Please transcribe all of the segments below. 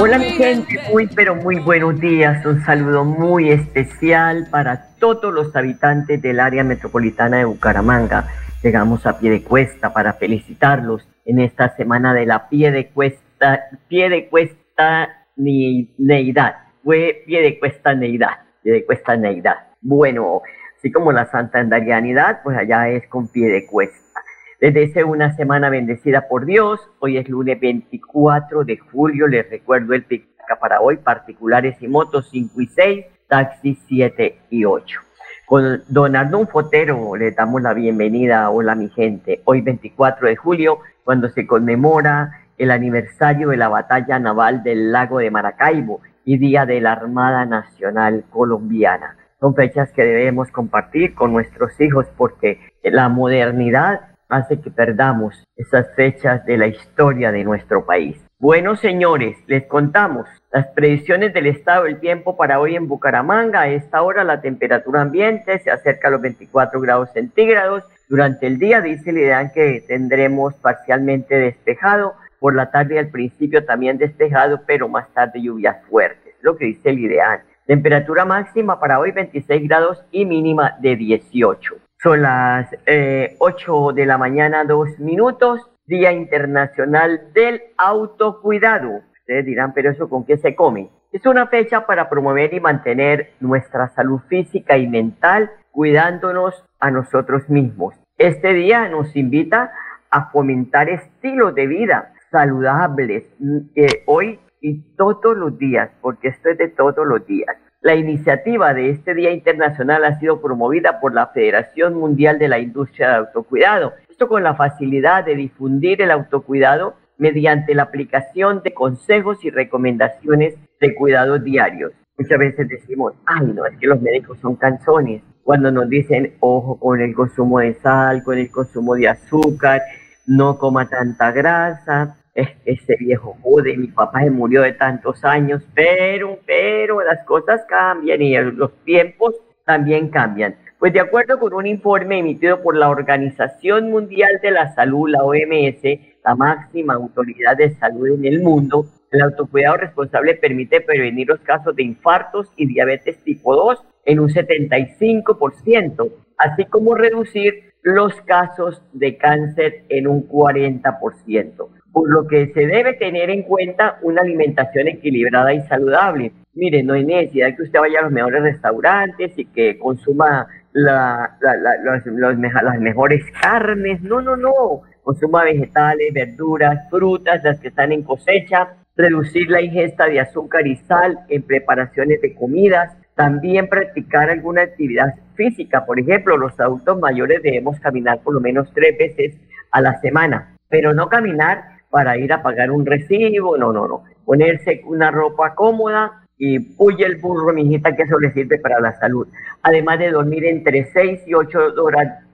Hola mi gente, muy pero muy buenos días. Un saludo muy especial para todos los habitantes del área metropolitana de Bucaramanga. Llegamos a pie de cuesta para felicitarlos en esta semana de la pie de cuesta, pie de cuesta ni, neidad. Fue pie de cuesta neidad, pie de cuesta neidad. Bueno, así como la santandarianidad, pues allá es con pie de cuesta. Les deseo una semana bendecida por Dios. Hoy es lunes 24 de julio. Les recuerdo el pica para hoy, particulares y motos 5 y 6, taxis 7 y 8. Con don Arnón Fotero le damos la bienvenida. Hola mi gente. Hoy 24 de julio, cuando se conmemora el aniversario de la batalla naval del lago de Maracaibo y Día de la Armada Nacional Colombiana. Son fechas que debemos compartir con nuestros hijos porque la modernidad hace que perdamos esas fechas de la historia de nuestro país. Bueno, señores, les contamos las predicciones del estado del tiempo para hoy en Bucaramanga. A esta hora la temperatura ambiente se acerca a los 24 grados centígrados. Durante el día dice el ideal que tendremos parcialmente despejado. Por la tarde al principio también despejado, pero más tarde lluvias fuertes. Lo que dice el ideal. Temperatura máxima para hoy 26 grados y mínima de 18. Son las eh, 8 de la mañana, dos minutos. Día Internacional del Autocuidado. Ustedes dirán, pero eso con qué se come. Es una fecha para promover y mantener nuestra salud física y mental, cuidándonos a nosotros mismos. Este día nos invita a fomentar estilos de vida saludables eh, hoy y todos los días, porque esto es de todos los días. La iniciativa de este Día Internacional ha sido promovida por la Federación Mundial de la Industria de Autocuidado. Esto con la facilidad de difundir el autocuidado mediante la aplicación de consejos y recomendaciones de cuidados diarios. Muchas veces decimos, ay, no, es que los médicos son canzones. Cuando nos dicen, ojo con el consumo de sal, con el consumo de azúcar, no coma tanta grasa, ese viejo jode, mi papá se murió de tantos años, pero, pero las cosas cambian y los tiempos también cambian. Pues de acuerdo con un informe emitido por la Organización Mundial de la Salud, la OMS, la máxima autoridad de salud en el mundo, el autocuidado responsable permite prevenir los casos de infartos y diabetes tipo 2 en un 75%, así como reducir los casos de cáncer en un 40% por lo que se debe tener en cuenta una alimentación equilibrada y saludable. Mire, no hay necesidad que usted vaya a los mejores restaurantes y que consuma los, las mejores carnes. No, no, no. Consuma vegetales, verduras, frutas, las que están en cosecha. Reducir la ingesta de azúcar y sal en preparaciones de comidas. También practicar alguna actividad física. Por ejemplo, los adultos mayores debemos caminar por lo menos tres veces a la semana, pero no caminar para ir a pagar un recibo, no, no, no. Ponerse una ropa cómoda y puye el burro, mijita, que eso le sirve para la salud. Además de dormir entre 6 y 8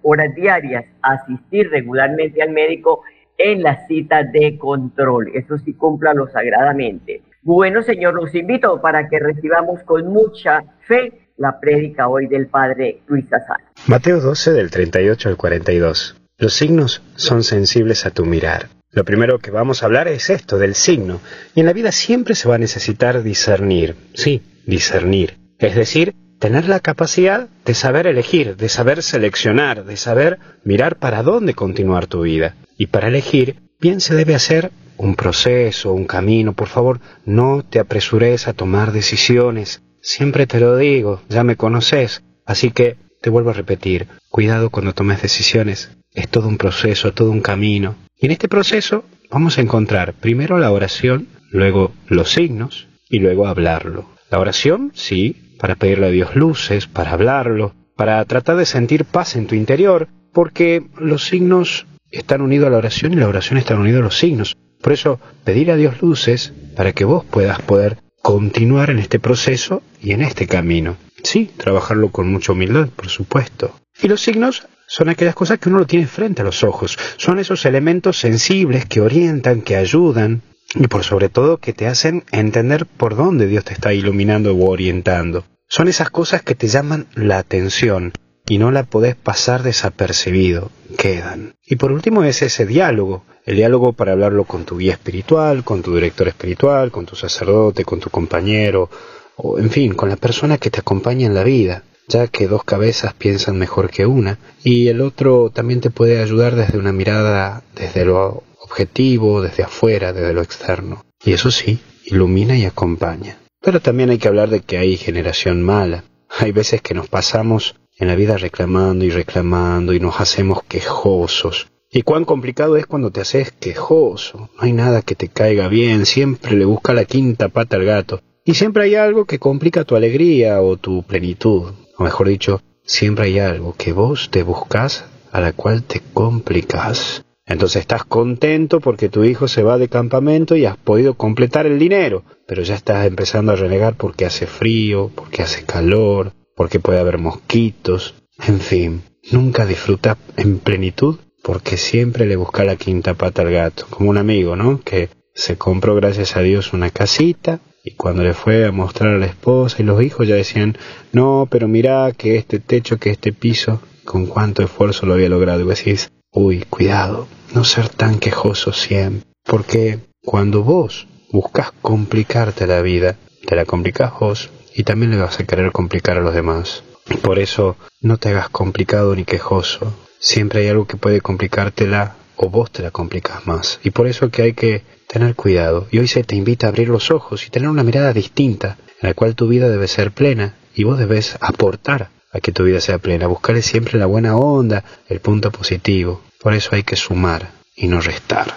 horas, diarias, asistir regularmente al médico en la cita de control. Eso sí, cúmplalo sagradamente. Bueno, Señor, los invito para que recibamos con mucha fe la prédica hoy del Padre Luis Azar. Mateo 12 del 38 al 42. Los signos son sensibles a tu mirar. Lo primero que vamos a hablar es esto, del signo. Y en la vida siempre se va a necesitar discernir. Sí, discernir. Es decir, tener la capacidad de saber elegir, de saber seleccionar, de saber mirar para dónde continuar tu vida. Y para elegir, bien se debe hacer un proceso, un camino. Por favor, no te apresures a tomar decisiones. Siempre te lo digo, ya me conoces. Así que te vuelvo a repetir, cuidado cuando tomes decisiones. es todo un proceso, todo un camino. En este proceso vamos a encontrar primero la oración, luego los signos y luego hablarlo. La oración, sí, para pedirle a Dios luces, para hablarlo, para tratar de sentir paz en tu interior, porque los signos están unidos a la oración y la oración está unida a los signos. Por eso, pedir a Dios luces para que vos puedas poder continuar en este proceso y en este camino. Sí, trabajarlo con mucha humildad, por supuesto. Y los signos son aquellas cosas que uno lo tiene frente a los ojos. Son esos elementos sensibles que orientan, que ayudan y por sobre todo que te hacen entender por dónde Dios te está iluminando o orientando. Son esas cosas que te llaman la atención y no la podés pasar desapercibido, quedan. Y por último es ese diálogo, el diálogo para hablarlo con tu guía espiritual, con tu director espiritual, con tu sacerdote, con tu compañero, o en fin, con la persona que te acompaña en la vida, ya que dos cabezas piensan mejor que una, y el otro también te puede ayudar desde una mirada desde lo objetivo, desde afuera, desde lo externo. Y eso sí, ilumina y acompaña. Pero también hay que hablar de que hay generación mala. Hay veces que nos pasamos en la vida reclamando y reclamando y nos hacemos quejosos. Y cuán complicado es cuando te haces quejoso. No hay nada que te caiga bien, siempre le busca la quinta pata al gato. Y siempre hay algo que complica tu alegría o tu plenitud. O mejor dicho, siempre hay algo que vos te buscas a la cual te complicas. Entonces estás contento porque tu hijo se va de campamento y has podido completar el dinero, pero ya estás empezando a renegar porque hace frío, porque hace calor, porque puede haber mosquitos, en fin, nunca disfruta en plenitud porque siempre le busca la quinta pata al gato, como un amigo, ¿no? Que se compró gracias a Dios una casita y cuando le fue a mostrar a la esposa y los hijos ya decían, no, pero mira que este techo, que este piso, con cuánto esfuerzo lo había logrado. Decís, uy, cuidado, no ser tan quejoso siempre, porque cuando vos buscas complicarte la vida, te la complicas vos y también le vas a querer complicar a los demás. Por eso no te hagas complicado ni quejoso. Siempre hay algo que puede complicártela o vos te la complicas más. Y por eso que hay que tener cuidado. Y hoy se te invita a abrir los ojos y tener una mirada distinta, en la cual tu vida debe ser plena y vos debes aportar a que tu vida sea plena, buscarle siempre la buena onda, el punto positivo. Por eso hay que sumar y no restar.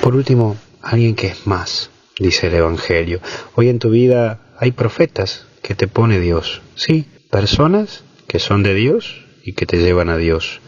Por último, alguien que es más, dice el Evangelio. Hoy en tu vida hay profetas que te pone Dios, sí, personas que son de Dios y que te llevan a Dios.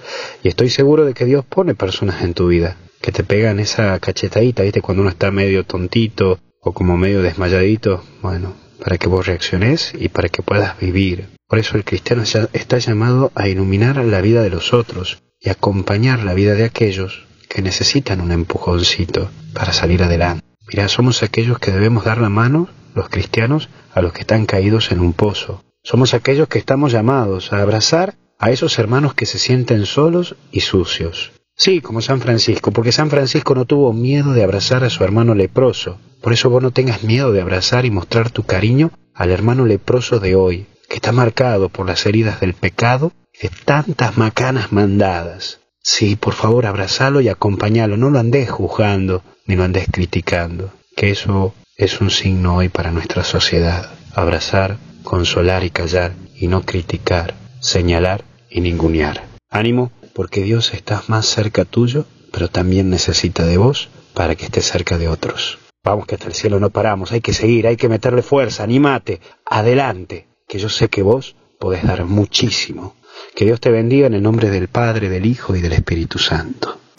Y estoy seguro de que Dios pone personas en tu vida que te pegan esa cachetadita, ¿viste? Cuando uno está medio tontito o como medio desmayadito, bueno, para que vos reacciones y para que puedas vivir. Por eso el cristiano está llamado a iluminar la vida de los otros y acompañar la vida de aquellos que necesitan un empujoncito para salir adelante. Mira, somos aquellos que debemos dar la mano, los cristianos, a los que están caídos en un pozo. Somos aquellos que estamos llamados a abrazar a esos hermanos que se sienten solos y sucios. Sí, como San Francisco, porque San Francisco no tuvo miedo de abrazar a su hermano leproso. Por eso vos no tengas miedo de abrazar y mostrar tu cariño al hermano leproso de hoy, que está marcado por las heridas del pecado y de tantas macanas mandadas. Sí, por favor, abrazalo y acompañalo, no lo andes juzgando ni lo andes criticando, que eso es un signo hoy para nuestra sociedad. Abrazar, consolar y callar, y no criticar, señalar y ningunear. Ánimo, porque Dios está más cerca tuyo, pero también necesita de vos para que estés cerca de otros. Vamos que hasta el cielo no paramos, hay que seguir, hay que meterle fuerza, animate, adelante, que yo sé que vos podés dar muchísimo. Que Dios te bendiga en el nombre del Padre, del Hijo y del Espíritu Santo.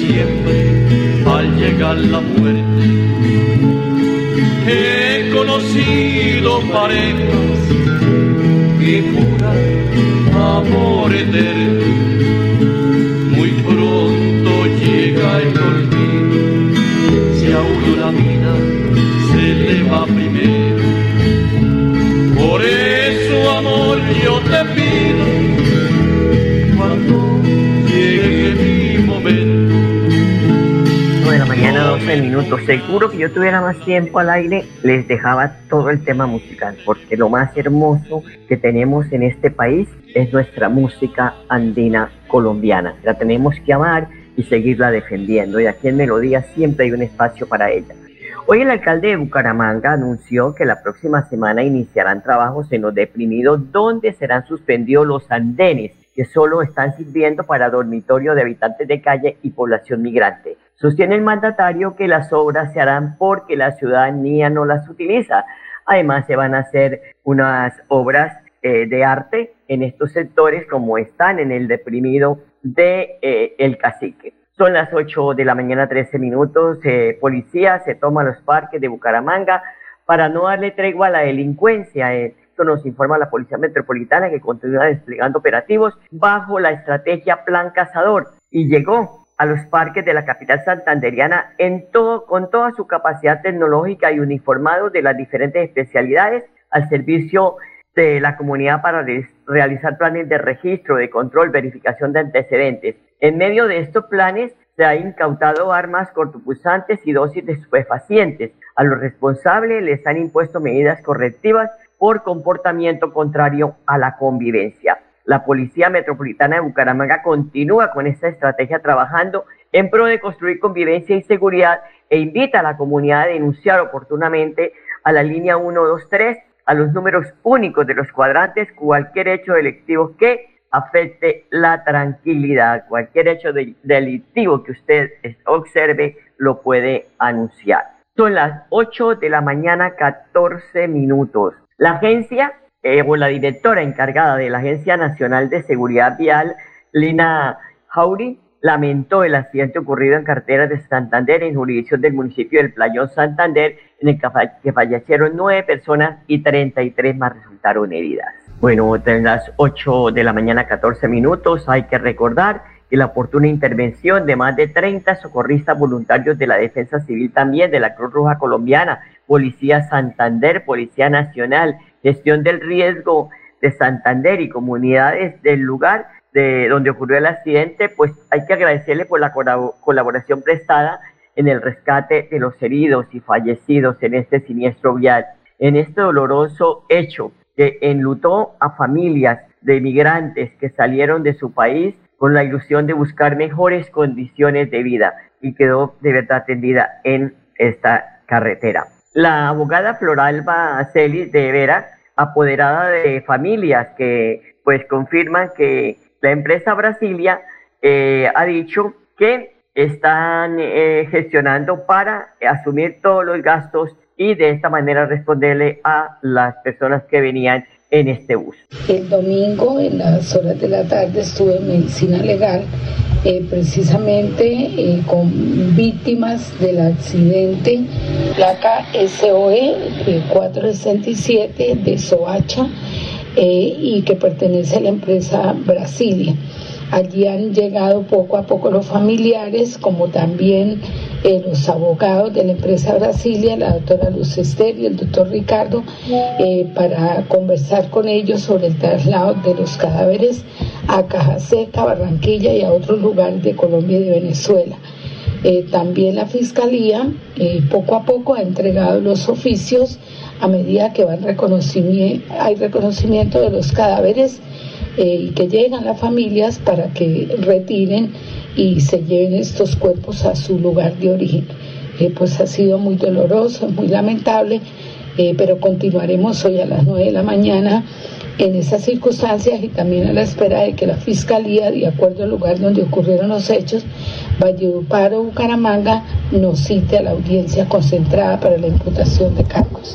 Siempre al llegar la muerte. He conocido parejas que juran amor eterno muy pronto llega el olvido, si a uno la vida se le va primero. Por eso, amor, yo te pido, mañana, 12 minutos. Seguro que yo tuviera más tiempo al aire, les dejaba todo el tema musical, porque lo más hermoso que tenemos en este país es nuestra música andina colombiana. La tenemos que amar y seguirla defendiendo. Y aquí en Melodía siempre hay un espacio para ella. Hoy el alcalde de Bucaramanga anunció que la próxima semana iniciarán trabajos en los deprimidos donde serán suspendidos los andenes solo están sirviendo para dormitorio de habitantes de calle y población migrante. Sostiene el mandatario que las obras se harán porque la ciudadanía no las utiliza. Además, se van a hacer unas obras eh, de arte en estos sectores como están en el deprimido de eh, El Cacique. Son las 8 de la mañana, 13 minutos. Eh, policía se toma los parques de Bucaramanga para no darle tregua a la delincuencia. Esto nos informa la Policía Metropolitana que continúa desplegando operativos bajo la estrategia Plan Cazador y llegó a los parques de la capital santanderiana en todo, con toda su capacidad tecnológica y uniformado de las diferentes especialidades al servicio de la comunidad para re- realizar planes de registro, de control, verificación de antecedentes. En medio de estos planes se ha incautado armas cortopulsantes y dosis de estupefacientes. A los responsables les han impuesto medidas correctivas por comportamiento contrario a la convivencia. La Policía Metropolitana de Bucaramanga continúa con esta estrategia trabajando en pro de construir convivencia y seguridad e invita a la comunidad a denunciar oportunamente a la línea 123 a los números únicos de los cuadrantes cualquier hecho delictivo que afecte la tranquilidad. Cualquier hecho de- delictivo que usted observe lo puede anunciar. Son las 8 de la mañana, 14 minutos. La agencia eh, o la directora encargada de la Agencia Nacional de Seguridad Vial, Lina Jauri, lamentó el accidente ocurrido en carreteras de Santander en jurisdicción del municipio del Playón Santander, en el que, fa- que fallecieron nueve personas y 33 más resultaron heridas. Bueno, en las 8 de la mañana, 14 minutos, hay que recordar que la oportuna intervención de más de 30 socorristas voluntarios de la Defensa Civil también, de la Cruz Roja Colombiana, Policía Santander, Policía Nacional, Gestión del Riesgo de Santander y comunidades del lugar de donde ocurrió el accidente, pues hay que agradecerle por la colabo- colaboración prestada en el rescate de los heridos y fallecidos en este siniestro vial, en este doloroso hecho que enlutó a familias de migrantes que salieron de su país con la ilusión de buscar mejores condiciones de vida y quedó de verdad tendida en esta carretera. La abogada Floralba Celis de Vera, apoderada de familias que pues confirman que la empresa Brasilia eh, ha dicho que están eh, gestionando para asumir todos los gastos y de esta manera responderle a las personas que venían en este bus. El domingo, en las horas de la tarde, estuve en medicina legal, eh, precisamente eh, con víctimas del accidente, placa SOE eh, 467 de Soacha, eh, y que pertenece a la empresa Brasilia. Allí han llegado poco a poco los familiares, como también eh, los abogados de la empresa Brasilia, la doctora Luz Esther y el doctor Ricardo, eh, para conversar con ellos sobre el traslado de los cadáveres a Caja Seca, Barranquilla y a otros lugares de Colombia y de Venezuela. Eh, también la Fiscalía poco a poco ha entregado los oficios a medida que van hay reconocimiento de los cadáveres y que llegan las familias para que retiren y se lleven estos cuerpos a su lugar de origen. Eh, pues ha sido muy doloroso, muy lamentable, eh, pero continuaremos hoy a las 9 de la mañana en esas circunstancias y también a la espera de que la Fiscalía, de acuerdo al lugar donde ocurrieron los hechos, Valledupar o Bucaramanga, nos cite a la audiencia concentrada para la imputación de cargos.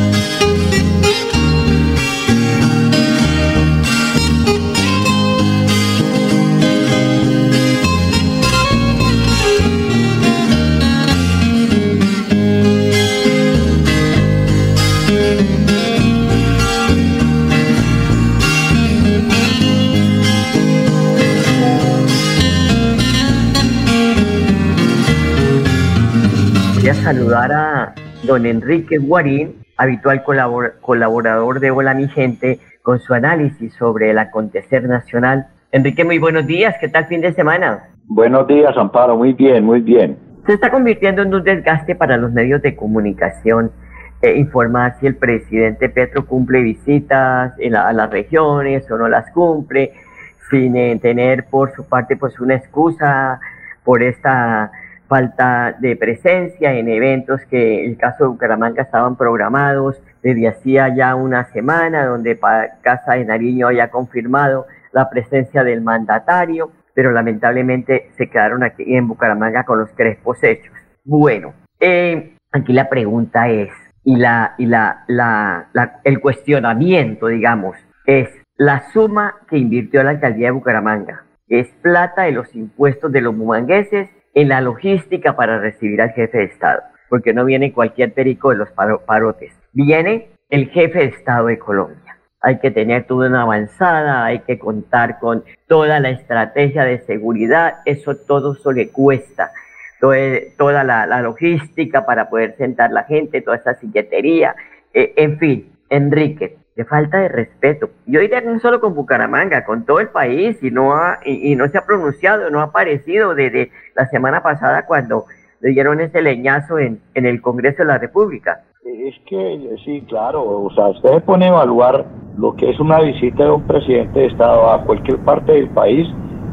Saludar a don Enrique Guarín, habitual colaborador de Hola Mi Gente, con su análisis sobre el acontecer nacional. Enrique, muy buenos días. ¿Qué tal fin de semana? Buenos días, Amparo. Muy bien, muy bien. Se está convirtiendo en un desgaste para los medios de comunicación eh, informar si el presidente Petro cumple visitas a las regiones o no las cumple, sin eh, tener por su parte pues una excusa por esta falta de presencia en eventos que en el caso de Bucaramanga estaban programados desde hacía ya una semana, donde Casa de Nariño haya confirmado la presencia del mandatario, pero lamentablemente se quedaron aquí en Bucaramanga con los tres hechos. Bueno, eh, aquí la pregunta es, y, la, y la, la, el cuestionamiento, digamos, es la suma que invirtió la alcaldía de Bucaramanga. ¿Es plata de los impuestos de los bumangueses en la logística para recibir al jefe de Estado, porque no viene cualquier perico de los parotes, viene el jefe de Estado de Colombia. Hay que tener toda una avanzada, hay que contar con toda la estrategia de seguridad, eso todo eso le cuesta, toda la, logística para poder sentar la gente, toda esa silletería, eh, en fin, Enrique, falta de respeto. Yo diría no solo con Bucaramanga, con todo el país, y no, ha, y, no se ha pronunciado, no ha aparecido desde la semana pasada cuando le dieron ese leñazo en, en el Congreso de la República. Es que sí, claro, o sea, usted pone a evaluar lo que es una visita de un presidente de Estado a cualquier parte del país,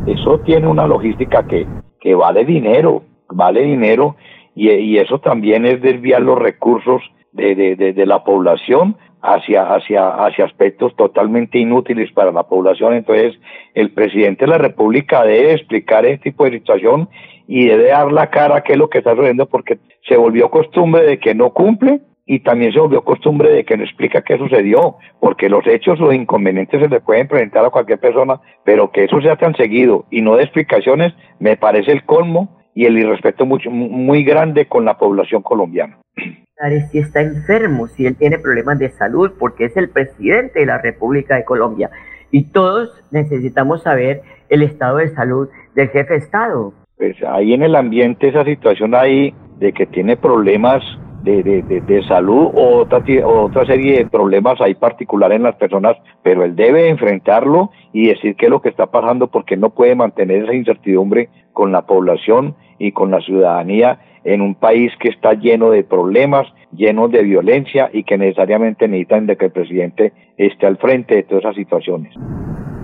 eso tiene una logística que, que vale dinero, vale dinero, y, y eso también es desviar los recursos de, de, de la población hacia, hacia, hacia aspectos totalmente inútiles para la población. Entonces, el presidente de la República debe explicar este tipo de situación y debe dar la cara a qué es lo que está sucediendo porque se volvió costumbre de que no cumple y también se volvió costumbre de que no explica qué sucedió, porque los hechos o inconvenientes se le pueden presentar a cualquier persona, pero que eso sea tan seguido y no de explicaciones, me parece el colmo y el irrespeto mucho, muy grande con la población colombiana si está enfermo, si él tiene problemas de salud, porque es el presidente de la República de Colombia. Y todos necesitamos saber el estado de salud del jefe de Estado. Pues ahí en el ambiente esa situación ahí de que tiene problemas de, de, de, salud o otra, otra serie de problemas ahí particular en las personas, pero él debe enfrentarlo y decir qué es lo que está pasando porque no puede mantener esa incertidumbre con la población y con la ciudadanía en un país que está lleno de problemas, lleno de violencia y que necesariamente necesitan de que el presidente esté al frente de todas esas situaciones.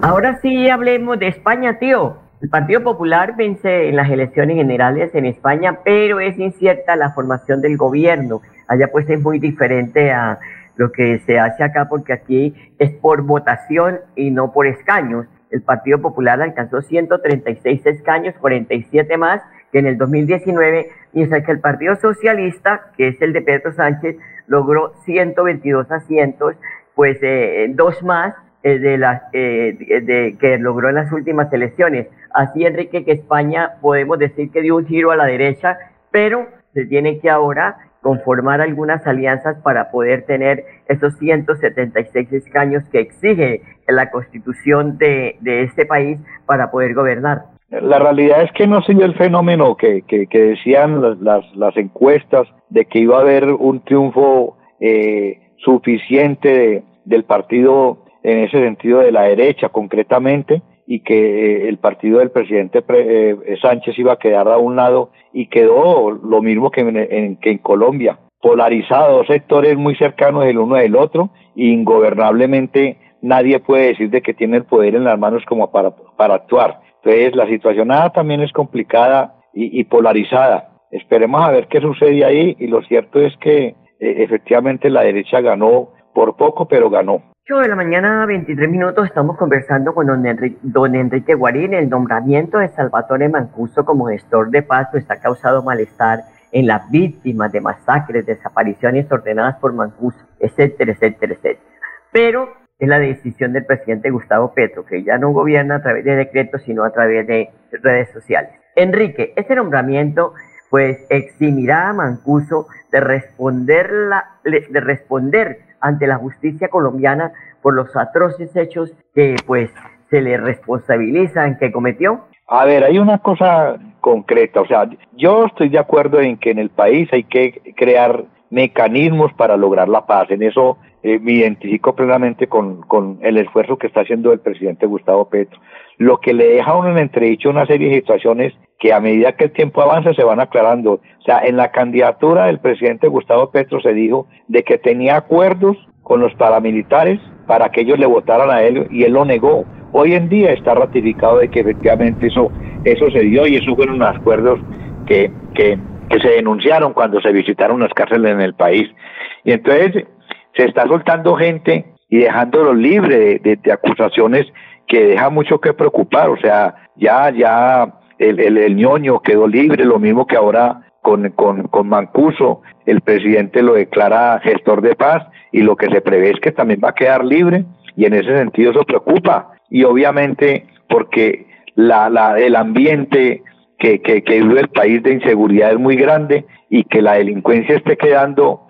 Ahora sí hablemos de España, tío. El Partido Popular vence en las elecciones generales en España, pero es incierta la formación del gobierno. Allá pues es muy diferente a lo que se hace acá porque aquí es por votación y no por escaños. El Partido Popular alcanzó 136 escaños, 47 más que en el 2019, mientras que el Partido Socialista, que es el de Pedro Sánchez, logró 122 asientos, pues eh, dos más eh, de las eh, de, que logró en las últimas elecciones. Así, Enrique, que España podemos decir que dio un giro a la derecha, pero se tiene que ahora conformar algunas alianzas para poder tener esos 176 escaños que exige la constitución de, de este país para poder gobernar. La realidad es que no se dio el fenómeno que, que, decían las, las, las, encuestas de que iba a haber un triunfo eh, suficiente de, del partido en ese sentido de la derecha concretamente y que eh, el partido del presidente eh, Sánchez iba a quedar a un lado y quedó lo mismo que en, que en Colombia, polarizado, sectores muy cercanos el uno del otro, e ingobernablemente nadie puede decir de que tiene el poder en las manos como para, para actuar. Entonces la situación también es complicada y, polarizada. Esperemos a ver qué sucede ahí y lo cierto es que eh, efectivamente la derecha ganó por poco, pero ganó. 8 de la mañana, 23 minutos, estamos conversando con don Enrique, don Enrique Guarín. El nombramiento de Salvatore Mancuso como gestor de paz pues, ha causado malestar en las víctimas de masacres, desapariciones ordenadas por Mancuso, etcétera, etcétera, etcétera. Pero es la decisión del presidente Gustavo Petro, que ya no gobierna a través de decretos, sino a través de redes sociales. Enrique, este nombramiento pues eximirá a Mancuso de responder, la, de responder ante la justicia colombiana por los atroces hechos que pues se le responsabilizan que cometió? A ver, hay una cosa concreta, o sea, yo estoy de acuerdo en que en el país hay que crear mecanismos para lograr la paz, en eso eh, me identifico plenamente con, con el esfuerzo que está haciendo el presidente Gustavo Petro. Lo que le deja a uno en entredicho una serie de situaciones que a medida que el tiempo avanza se van aclarando. O sea, en la candidatura del presidente Gustavo Petro se dijo de que tenía acuerdos con los paramilitares para que ellos le votaran a él y él lo negó. Hoy en día está ratificado de que efectivamente eso, eso se dio y esos fueron los acuerdos que, que, que se denunciaron cuando se visitaron las cárceles en el país. Y entonces se está soltando gente y dejándolo libre de, de acusaciones que deja mucho que preocupar. O sea, ya, ya el, el, ñoño quedó libre, lo mismo que ahora con, con, con Mancuso, el presidente lo declara gestor de paz y lo que se prevé es que también va a quedar libre y en ese sentido eso preocupa. Y obviamente porque la, la, el ambiente que, que, que vive el país de inseguridad es muy grande y que la delincuencia esté quedando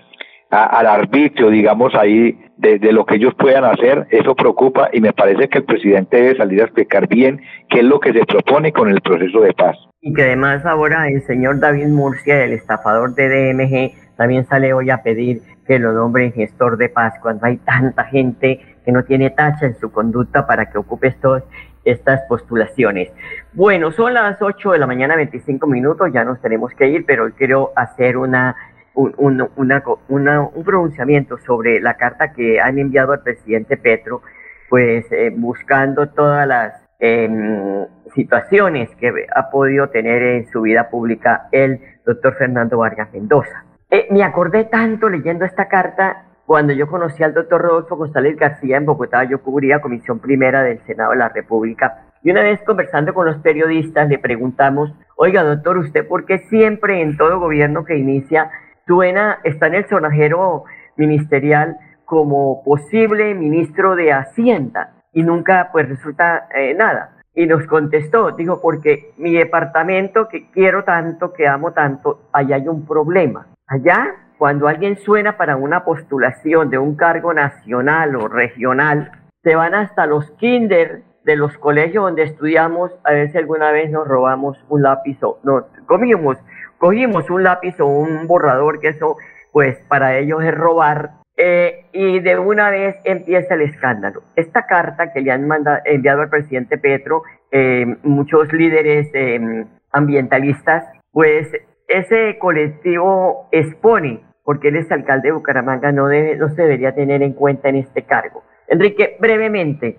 a, al arbitrio, digamos, ahí de, lo que ellos puedan hacer, eso preocupa y me parece que el presidente debe salir a explicar bien qué es lo que se propone con el proceso de paz. Y que además ahora el señor David Murcia, el estafador de DMG, también sale hoy a pedir que lo nombren gestor de paz cuando hay tanta gente que no tiene tacha en su conducta para que ocupe estos, estas postulaciones. Bueno, son las 8 de la mañana, 25 minutos, ya nos tenemos que ir, pero quiero hacer una un, un, una, un pronunciamiento sobre la carta que han enviado al presidente Petro, pues eh, buscando todas las eh, situaciones que ha podido tener en su vida pública el doctor Fernando Vargas Mendoza. Eh, me acordé tanto leyendo esta carta cuando yo conocí al doctor Rodolfo González García en Bogotá, yo cubría Comisión Primera del Senado de la República. Y una vez conversando con los periodistas le preguntamos, oiga doctor, ¿usted por qué siempre en todo gobierno que inicia suena, está en el sonajero ministerial como posible ministro de Hacienda y nunca pues resulta eh, nada. Y nos contestó, dijo, porque mi departamento que quiero tanto, que amo tanto, allá hay un problema. Allá, cuando alguien suena para una postulación de un cargo nacional o regional, se van hasta los kinder de los colegios donde estudiamos, a ver si alguna vez nos robamos un lápiz o no, comimos cogimos un lápiz o un borrador, que eso pues para ellos es robar, eh, y de una vez empieza el escándalo. Esta carta que le han enviado al presidente Petro, eh, muchos líderes eh, ambientalistas, pues ese colectivo expone, porque él es alcalde de Bucaramanga, no, debe, no se debería tener en cuenta en este cargo. Enrique, brevemente,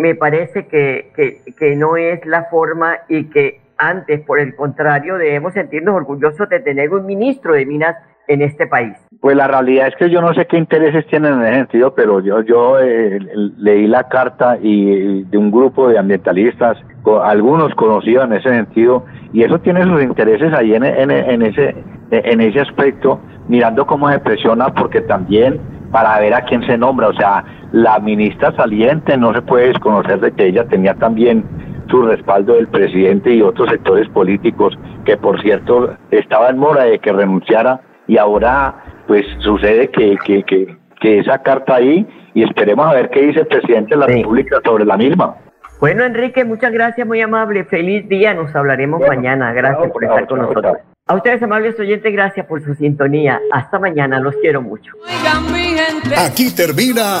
me parece que, que no es la forma y que antes, por el contrario, debemos sentirnos orgullosos de tener un ministro de Minas en este país. Pues la realidad es que yo no sé qué intereses tienen en ese sentido, pero yo, yo eh, leí la carta y de un grupo de ambientalistas, algunos conocidos en ese sentido, y eso tiene sus intereses ahí en, ese, en ese aspecto, mirando cómo se presiona, porque también para ver a quién se nombra, o sea, la ministra saliente no se puede desconocer de que ella tenía también su respaldo del presidente y otros sectores políticos, que por cierto estaba en mora de que renunciara y ahora pues sucede que, que, que, que esa carta ahí y esperemos a ver qué dice el presidente de la República sobre la misma. Bueno, Enrique, muchas gracias, muy amable. Feliz día, nos hablaremos mañana. Gracias por estar con nosotros. A ustedes, amables oyentes, gracias por su sintonía. Hasta mañana, los quiero mucho. Aquí termina